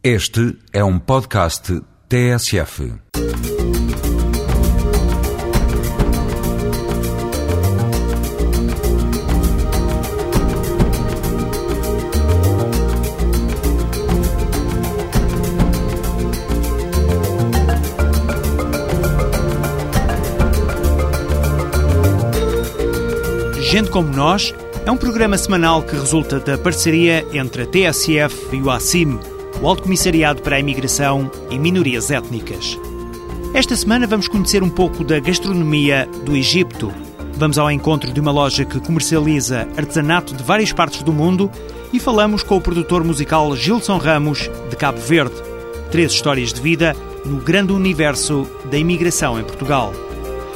Este é um podcast TSF. Gente como Nós é um programa semanal que resulta da parceria entre a TSF e o ACIM, o Alto Comissariado para a Imigração e Minorias Étnicas. Esta semana vamos conhecer um pouco da gastronomia do Egito. Vamos ao encontro de uma loja que comercializa artesanato de várias partes do mundo e falamos com o produtor musical Gilson Ramos, de Cabo Verde. Três histórias de vida no grande universo da imigração em Portugal.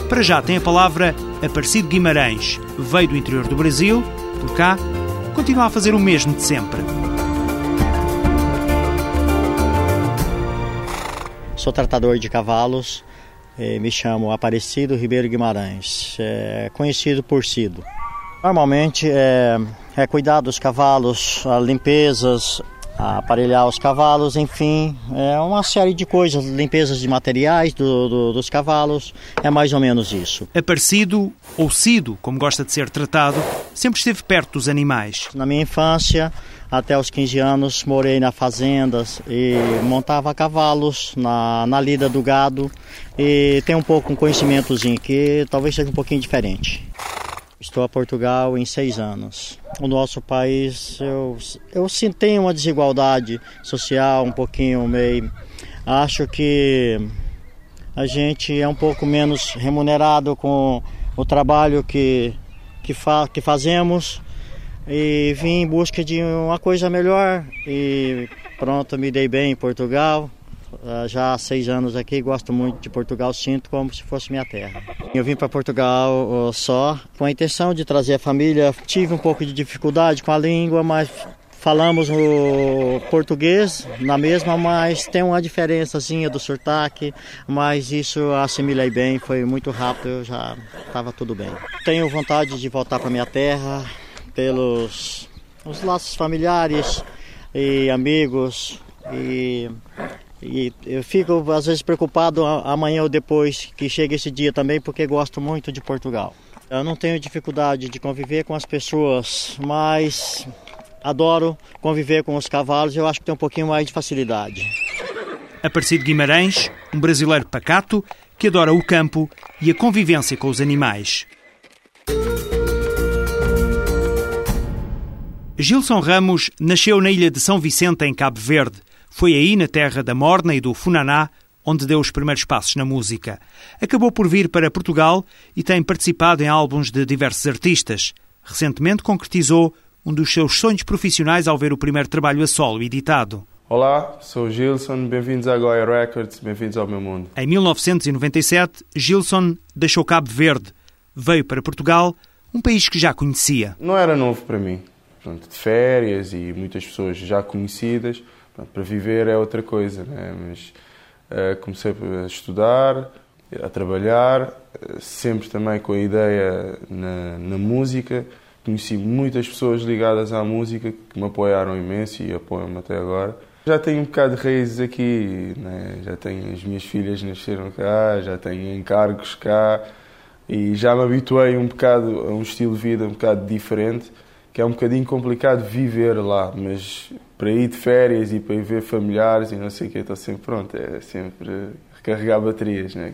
Para já tem a palavra Aparecido Guimarães. Veio do interior do Brasil, por cá, continua a fazer o mesmo de sempre. Sou tratador de cavalos, me chamo Aparecido Ribeiro Guimarães, é conhecido por Cido. Normalmente é, é cuidar dos cavalos, limpezas, aparelhar os cavalos, enfim, é uma série de coisas, limpezas de materiais do, do, dos cavalos, é mais ou menos isso. Aparecido, ou Cido, como gosta de ser tratado, sempre esteve perto dos animais. Na minha infância, até os 15 anos, morei na fazendas e montava cavalos na, na lida do gado e tem um pouco um conhecimentozinho que talvez seja um pouquinho diferente. Estou a Portugal em seis anos. O nosso país, eu, eu tenho uma desigualdade social um pouquinho meio. Acho que a gente é um pouco menos remunerado com o trabalho que, que, fa, que fazemos e vim em busca de uma coisa melhor e pronto, me dei bem em Portugal, ah, já há seis anos aqui, gosto muito de Portugal, sinto como se fosse minha terra. Eu vim para Portugal só com a intenção de trazer a família. Tive um pouco de dificuldade com a língua, mas falamos o português na mesma, mas tem uma diferençazinha do sotaque, mas isso assimilei bem, foi muito rápido, já estava tudo bem. Tenho vontade de voltar para minha terra pelos os laços familiares e amigos e e eu fico às vezes preocupado amanhã ou depois que chega esse dia também, porque gosto muito de Portugal. Eu não tenho dificuldade de conviver com as pessoas, mas adoro conviver com os cavalos, eu acho que tem um pouquinho mais de facilidade. Aparecido Guimarães, um brasileiro pacato que adora o campo e a convivência com os animais. Gilson Ramos nasceu na ilha de São Vicente, em Cabo Verde foi aí, na terra da Morna e do Funaná, onde deu os primeiros passos na música. Acabou por vir para Portugal e tem participado em álbuns de diversos artistas. Recentemente concretizou um dos seus sonhos profissionais ao ver o primeiro trabalho a solo editado. Olá, sou Gilson, bem-vindos à Goya Records, bem-vindos ao meu mundo. Em 1997, Gilson deixou Cabo Verde, veio para Portugal, um país que já conhecia. Não era novo para mim, Pronto, de férias e muitas pessoas já conhecidas, para viver é outra coisa, né? mas uh, comecei a estudar, a trabalhar, uh, sempre também com a ideia na, na, música. Conheci muitas pessoas ligadas à música que me apoiaram imenso e apoiam-me até agora. Já tenho um bocado de raízes aqui, né? já tenho as minhas filhas nasceram cá, já tenho encargos cá e já me habituei um bocado a um estilo de vida um bocado diferente que é um bocadinho complicado viver lá, mas para ir de férias e para ir ver familiares e não sei o que, estou sempre pronto, é sempre recarregar baterias, né?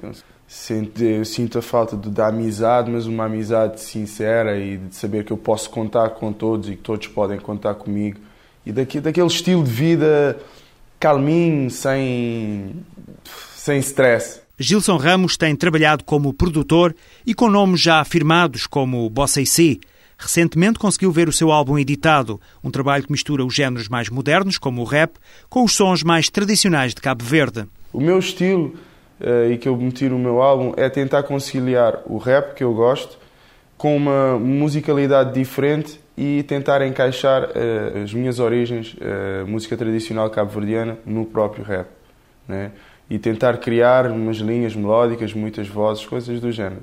Eu sinto a falta da amizade, mas uma amizade sincera e de saber que eu posso contar com todos e que todos podem contar comigo. E daqui, daquele estilo de vida calminho, sem, sem stress. Gilson Ramos tem trabalhado como produtor e com nomes já afirmados como Bossa e Si, Recentemente conseguiu ver o seu álbum editado, um trabalho que mistura os géneros mais modernos, como o rap, com os sons mais tradicionais de Cabo Verde. O meu estilo uh, e que eu meti no meu álbum é tentar conciliar o rap, que eu gosto, com uma musicalidade diferente e tentar encaixar uh, as minhas origens, uh, música tradicional cabo-verdiana, no próprio rap. Né? E tentar criar umas linhas melódicas, muitas vozes, coisas do género.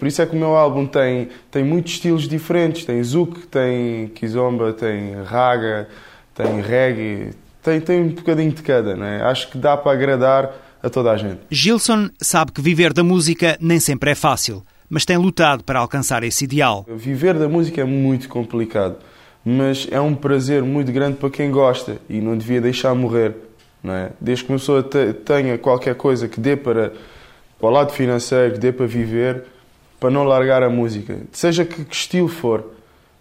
Por isso é que o meu álbum tem, tem muitos estilos diferentes. Tem zouk, tem kizomba, tem raga, tem reggae, tem, tem um bocadinho de cada, né? Acho que dá para agradar a toda a gente. Gilson sabe que viver da música nem sempre é fácil, mas tem lutado para alcançar esse ideal. Viver da música é muito complicado, mas é um prazer muito grande para quem gosta e não devia deixar morrer. Não é? Desde que uma pessoa tenha qualquer coisa que dê para, para o lado financeiro, que dê para viver, para não largar a música, seja que, que estilo for,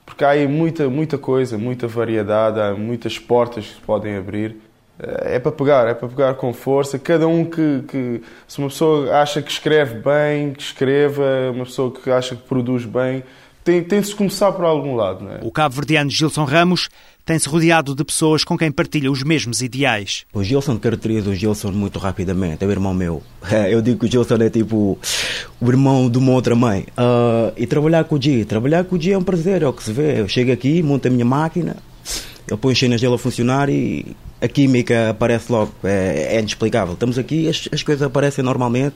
porque há aí muita, muita coisa, muita variedade, há muitas portas que se podem abrir é para pegar, é para pegar com força. Cada um que, que, se uma pessoa acha que escreve bem, que escreva, uma pessoa que acha que produz bem, tem, tem de se começar por algum lado. É? O cabo-verdiano Gilson Ramos tem-se rodeado de pessoas com quem partilha os mesmos ideais. O Gilson caracteriza o Gilson muito rapidamente, é o irmão meu. Eu digo que o Gilson é tipo o irmão de uma outra mãe. Uh, e trabalhar com o G, trabalhar com o G é um prazer, é o que se vê. Eu chego aqui, monto a minha máquina, eu ponho as cenas dele a funcionar e a química aparece logo, é, é inexplicável. Estamos aqui, as, as coisas aparecem normalmente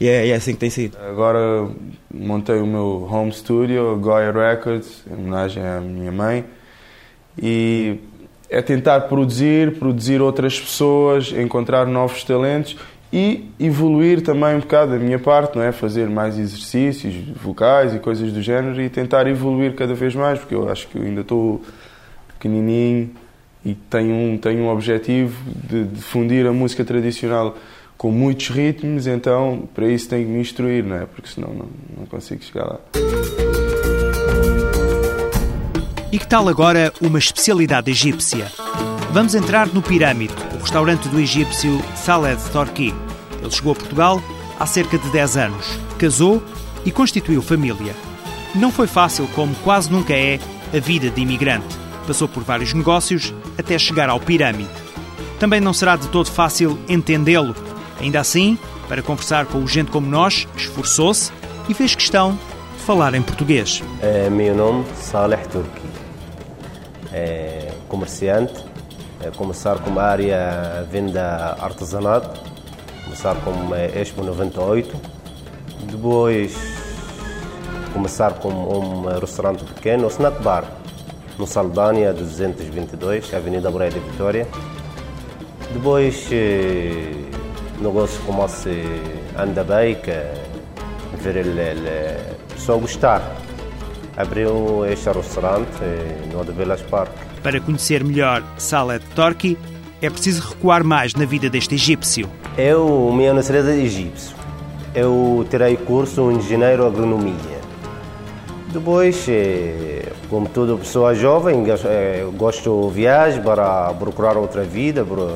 e é, é, assim que tem sido. Agora montei o meu home studio, Goya Records, em homenagem à minha mãe, e é tentar produzir, produzir outras pessoas, encontrar novos talentos e evoluir também um bocado da minha parte, não é? Fazer mais exercícios vocais e coisas do género e tentar evoluir cada vez mais, porque eu acho que eu ainda estou pequenininho e tenho um, tenho um objetivo de difundir a música tradicional com muitos ritmos, então para isso tenho que me instruir, não é? Porque senão não, não consigo chegar lá. E que tal agora uma especialidade egípcia? Vamos entrar no Pirâmide, o restaurante do egípcio Saled Torki. Ele chegou a Portugal há cerca de 10 anos, casou e constituiu família. Não foi fácil, como quase nunca é, a vida de imigrante. Passou por vários negócios até chegar ao Pirâmide. Também não será de todo fácil entendê-lo. Ainda assim, para conversar com gente como nós, esforçou-se e fez questão de falar em português. É, meu nome Saleh Turki. É comerciante. É começar com a área venda artesanato. Começar com Expo 98. Depois começar com um restaurante pequeno, snack bar no Saldanha 222, Avenida Moreira de Vitória. Depois eh, o negócio começa a andar bem, que ver a pessoa gostar. Abriu este restaurante eh, no Odebelas Park. Para conhecer melhor Salet Torki, é preciso recuar mais na vida deste egípcio. Eu, minha nacionalidade é egípcio. Eu terei curso em engenheiro agronomia. Depois, eh, como toda pessoa jovem, eh, gosto de viajar para procurar outra vida, para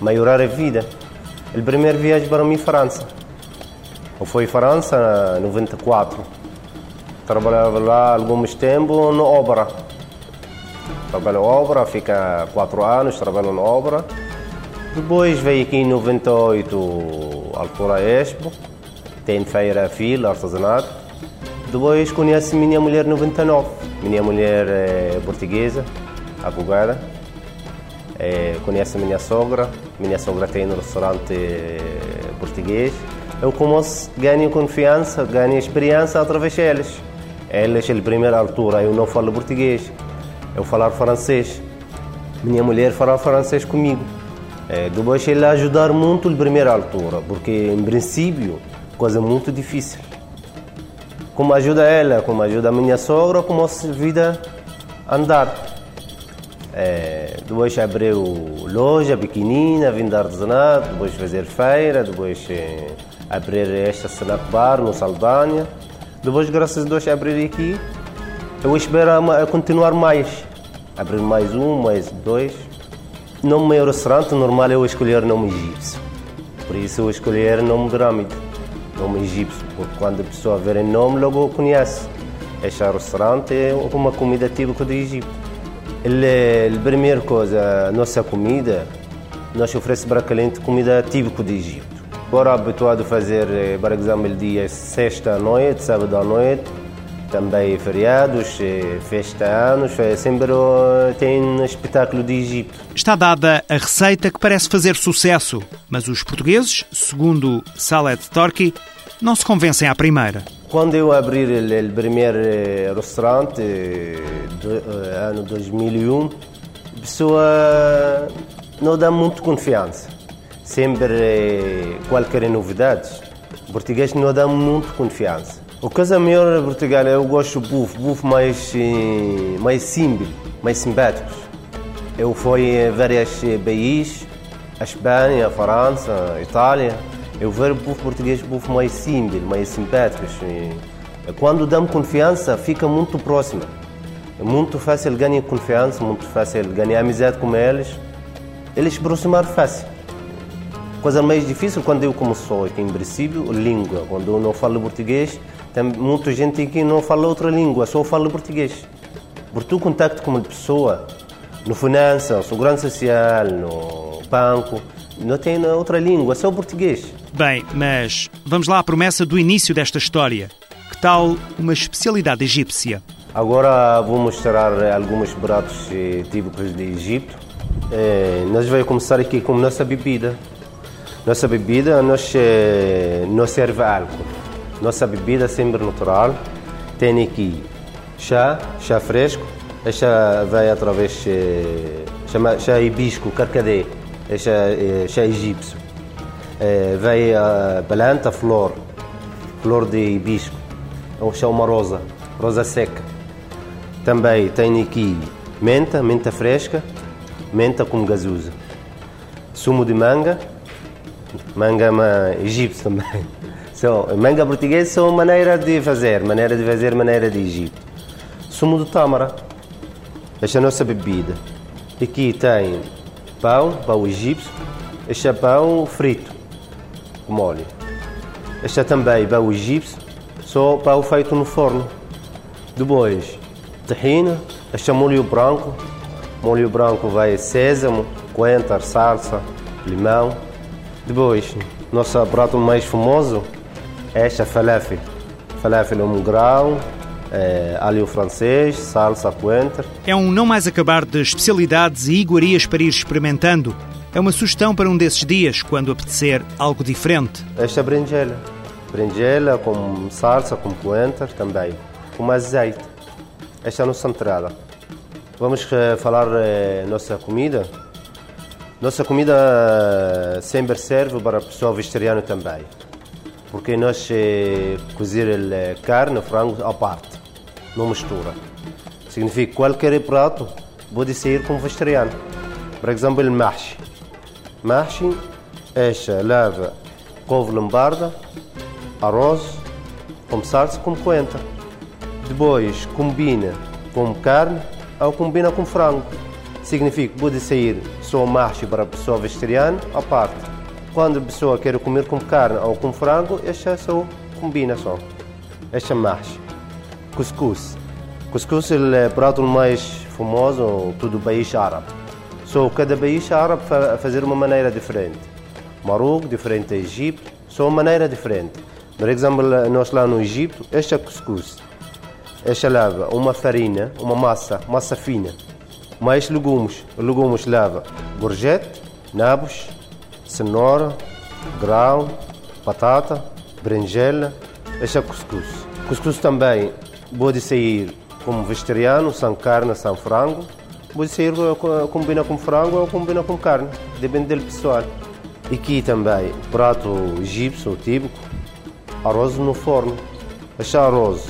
melhorar a vida. A primeira viagem para mim França. Fui França em 94. Trabalhava lá alguns tempos na obra. Trabalho na obra, fica quatro anos, trabalho na obra. Depois veio aqui em 98, Altura Expo, tem feira fila, artesanato. Depois conheci minha mulher 99. Minha mulher é portuguesa, advogada. É, conhece minha sogra. Minha sogra tem um restaurante português. Eu começo ganho confiança, ganho experiência através deles. Eles, na primeira altura, eu não falo português. Eu falo francês. Minha mulher fala francês comigo. É, depois ele ajudar muito na primeira altura, porque em princípio coisa muito difícil como ajuda ela, como ajuda a minha sogra, como a vida andar. É, depois abriu loja pequenina, vender artesanato, depois fazer feira, depois é, abrir esta snack bar no Saldanha. Depois, graças a Deus, abrir aqui. Eu espero continuar mais. Abrir mais um, mais dois. No meu restaurante normal eu escolher nome egípcio. Por isso eu escolher nome Grâmide nome egípcio, porque quando a pessoa vê o nome, logo conhece. Este restaurante é uma comida típica do Egito. A primeira coisa, a nossa comida, nós oferecemos para cliente comida típica do Egito. Agora habituado a fazer, eh, por exemplo, dia sexta à noite, sábado à noite, também feriados, eh, festa anos, eh, sempre tem um espetáculo de Egito. Está dada a receita que parece fazer sucesso, mas os portugueses, segundo Saled Torki, não se convencem à primeira. Quando eu abri o primeiro eh, restaurante, ano 2001, a pessoa não dá muito confiança. Sempre eh, qualquer novidade, o português não dá muito confiança. O que é melhor em Portugal, eu gosto do bufo, bufo mais, eh, mais simples, mais simpáticos. Eu fui em vários países, a Espanha, a França, a Itália. Eu vejo o bufo português, bufo mais simples, mais simpáticos. Quando damos confiança, fica muito próximo. É muito fácil ganhar confiança, muito fácil ganhar amizade com eles. Eles se aproximar fácil. Coisa mais difícil quando eu começo aqui em princípio, língua. Quando eu não falo português, tem muita gente que não fala outra língua, só fala português. Por tu contacto com uma pessoa, no finança, no segurança social, no banco, não tem outra língua, só português. Bem, mas vamos lá à promessa do início desta história. Que tal uma especialidade egípcia? Agora vou mostrar alguns pratos típicos de Egito. Eh, nós vamos começar aqui com nossa bebida. Nossa bebida nós não serve álcool. Nossa bebida sempre natural. Tem aqui chá, chá fresco. Esta vai através chama chá hibisco, carcadê. Este é chá egípcio. Vai a planta, flor, flor de hibisco. Ou chá uma rosa, rosa seca. Também tem aqui menta, menta fresca, menta com gazuza. Sumo de manga, manga egípcio também. So, manga portuguesa são maneira de fazer, maneira de fazer, maneira de Egito. Sumo de tâmara, esta é a nossa bebida. Aqui tem pão, pão egípcio, este é pão frito, com óleo. Este é também pão egípcio, só pão feito no forno. Depois, tahina, este é molho branco. Molho branco vai sésamo, coentro, salsa, limão. Depois, nosso prato mais famoso é esta falafel. Falafel é um grão, é, alho francês, salsa, coentro. É um não mais acabar de especialidades e iguarias para ir experimentando. É uma sugestão para um desses dias, quando apetecer algo diferente. Esta é berinjela. Berinjela com salsa, com coentro também, com azeite. Esta é a nossa entrada. Vamos falar eh, nossa comida. Nossa comida eh, sempre serve para a pessoa vegetariana também. Porque nós cozer carne, frango à parte, não mistura. Significa que qualquer prato pode ser com vegetariano. Por exemplo, mahshi. Mahshi, esta leva couve lombarda, arroz, com salsa, com coentro. Depois combina com carne ou combina com frango. Significa que pode sair só macho para a pessoa vegetariana à parte. Quando a pessoa quer comer com carne ou com frango, esta combina só. Esta é macho. Cuscuz. Cuscuz é o prato mais famoso do país árabe. Só cada país árabe fazer uma maneira diferente. Marrocos, diferente Egito, só uma maneira diferente. Por exemplo, nós lá no Egito, este é cuscuz. Esta leva uma farinha, uma massa, massa fina, mais legumes. Legumes leva gorjete, nabos, cenoura, grão, batata, berinjela. Este cuscuz. Cuscuz também pode sair como vegetariano, sem carne, sem frango. Pode sair combina com frango ou combina com carne, depende do pessoal. Aqui também, prato egípcio típico, arroz no forno. Este arroz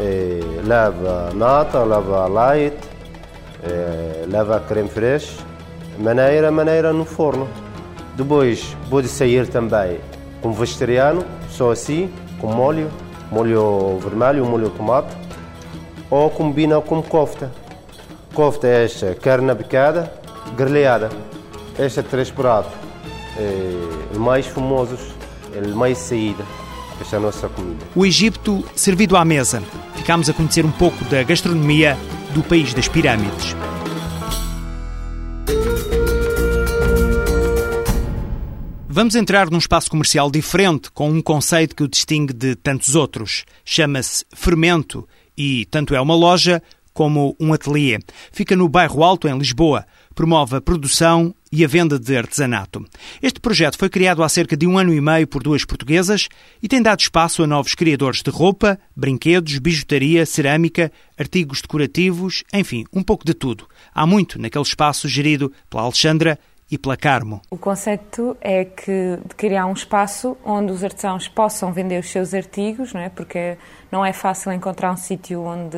é, leva nata, leva leite, é, leva creme fraiche, maneira, maneira no forno. Depois pode sair também com vegetariano, só assim, com molho, molho vermelho, molho tomate, ou combina com kofta. Kofta é esta, carne picada, grelhada. Estes três pratos, é, mais famosos, é, mais saída. Esta é a nossa comida. O Egito servido à mesa. Ficámos a conhecer um pouco da gastronomia do país das pirâmides. Vamos entrar num espaço comercial diferente, com um conceito que o distingue de tantos outros. Chama-se Fermento e tanto é uma loja como um ateliê. Fica no Bairro Alto, em Lisboa. Promove a produção e a venda de artesanato. Este projeto foi criado há cerca de um ano e meio por duas portuguesas e tem dado espaço a novos criadores de roupa, brinquedos, bijutaria, cerâmica, artigos decorativos, enfim, um pouco de tudo. Há muito naquele espaço gerido pela Alexandra e pela Carmo. O conceito é que de criar um espaço onde os artesãos possam vender os seus artigos, não é? Porque não é fácil encontrar um sítio onde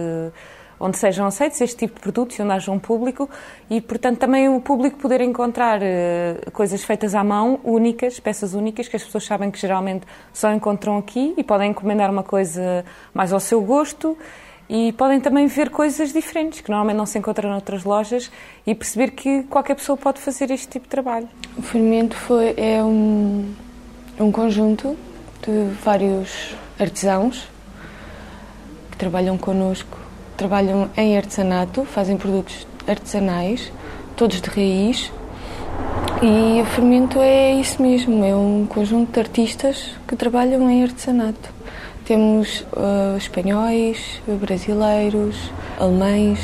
onde sejam aceitos este tipo de produtos e onde haja um público e, portanto, também o público poder encontrar uh, coisas feitas à mão, únicas, peças únicas, que as pessoas sabem que geralmente só encontram aqui e podem encomendar uma coisa mais ao seu gosto e podem também ver coisas diferentes que normalmente não se encontram noutras lojas e perceber que qualquer pessoa pode fazer este tipo de trabalho. O Fermento foi, é um, um conjunto de vários artesãos que trabalham connosco trabalham em artesanato, fazem produtos artesanais, todos de raiz. E o fermento é isso mesmo, é um conjunto de artistas que trabalham em artesanato. Temos uh, espanhóis, brasileiros, alemães,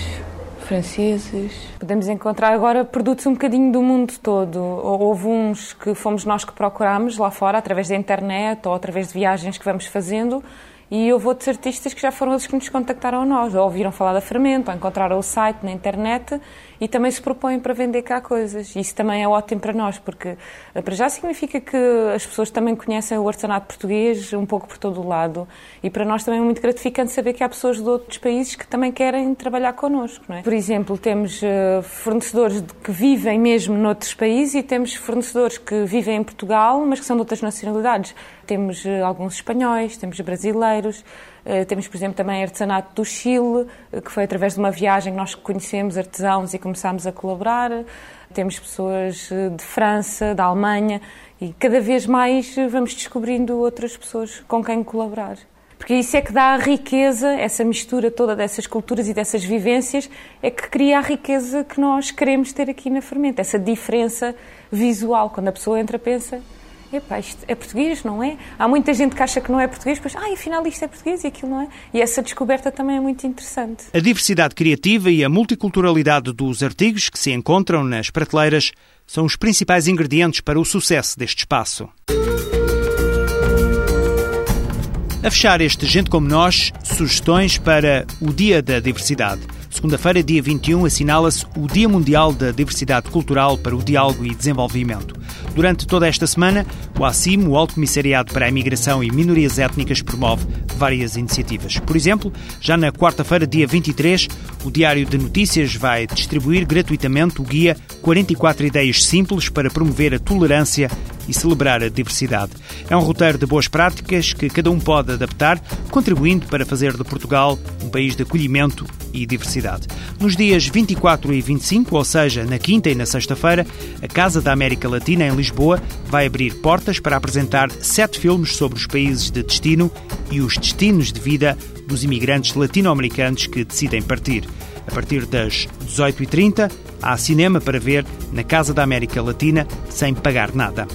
franceses. Podemos encontrar agora produtos um bocadinho do mundo todo. Houve uns que fomos nós que procurámos lá fora, através da internet ou através de viagens que vamos fazendo, e houve outros artistas que já foram eles que nos contactaram a nós, ou ouviram falar da Fermento, ou encontraram o site na internet e também se propõem para vender cá coisas. Isso também é ótimo para nós, porque eh, para já significa que as pessoas também conhecem o artesanato português um pouco por todo o lado. E para nós também é muito gratificante saber que há pessoas de outros países que também querem trabalhar connosco. É? Por exemplo, temos uh, fornecedores que vivem mesmo noutros países e temos fornecedores que vivem em Portugal, mas que são de outras nacionalidades. Temos uh, alguns espanhóis, temos brasileiros, eh, temos, por exemplo, também artesanato do Chile, eh, que foi através de uma viagem que nós conhecemos artesãos e começámos a colaborar. Temos pessoas eh, de França, da Alemanha e cada vez mais vamos descobrindo outras pessoas com quem colaborar. Porque isso é que dá a riqueza, essa mistura toda dessas culturas e dessas vivências, é que cria a riqueza que nós queremos ter aqui na Fermenta, essa diferença visual. Quando a pessoa entra, pensa, epá, isto é português, não é? Há muita gente que acha que não é português, depois, ah, afinal isto é português e aquilo não é. E essa descoberta também é muito interessante. A diversidade criativa e a multiculturalidade dos artigos que se encontram nas prateleiras são os principais ingredientes para o sucesso deste espaço. A fechar este Gente Como Nós, sugestões para o Dia da Diversidade. Segunda-feira, dia 21, assinala-se o Dia Mundial da Diversidade Cultural para o Diálogo e Desenvolvimento. Durante toda esta semana, o ACIM, o Alto Comissariado para a Imigração e Minorias Étnicas, promove várias iniciativas. Por exemplo, já na quarta-feira, dia 23, o Diário de Notícias vai distribuir gratuitamente o guia 44 Ideias Simples para promover a tolerância e celebrar a diversidade. É um roteiro de boas práticas que cada um pode adaptar, contribuindo para fazer de Portugal um país de acolhimento e diversidade. Nos dias 24 e 25, ou seja, na quinta e na sexta-feira, a Casa da América Latina, em Lisboa, vai abrir portas para apresentar sete filmes sobre os países de destino e os destinos de vida dos imigrantes latino-americanos que decidem partir. A partir das 18h30, há cinema para ver na Casa da América Latina sem pagar nada.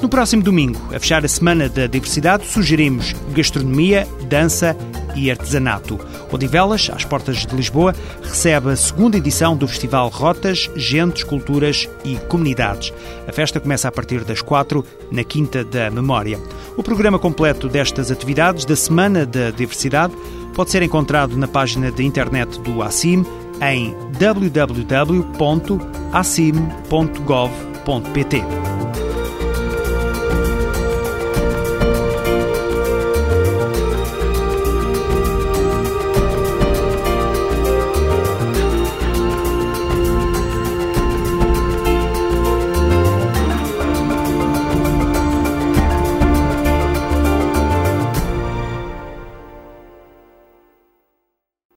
No próximo domingo, a fechar a Semana da Diversidade, sugerimos gastronomia, dança e artesanato. Odivelas, às portas de Lisboa, recebe a segunda edição do Festival Rotas, Gentes, Culturas e Comunidades. A festa começa a partir das quatro, na Quinta da Memória. O programa completo destas atividades da Semana da Diversidade pode ser encontrado na página de internet do ACIM em www.acim.gov.pt.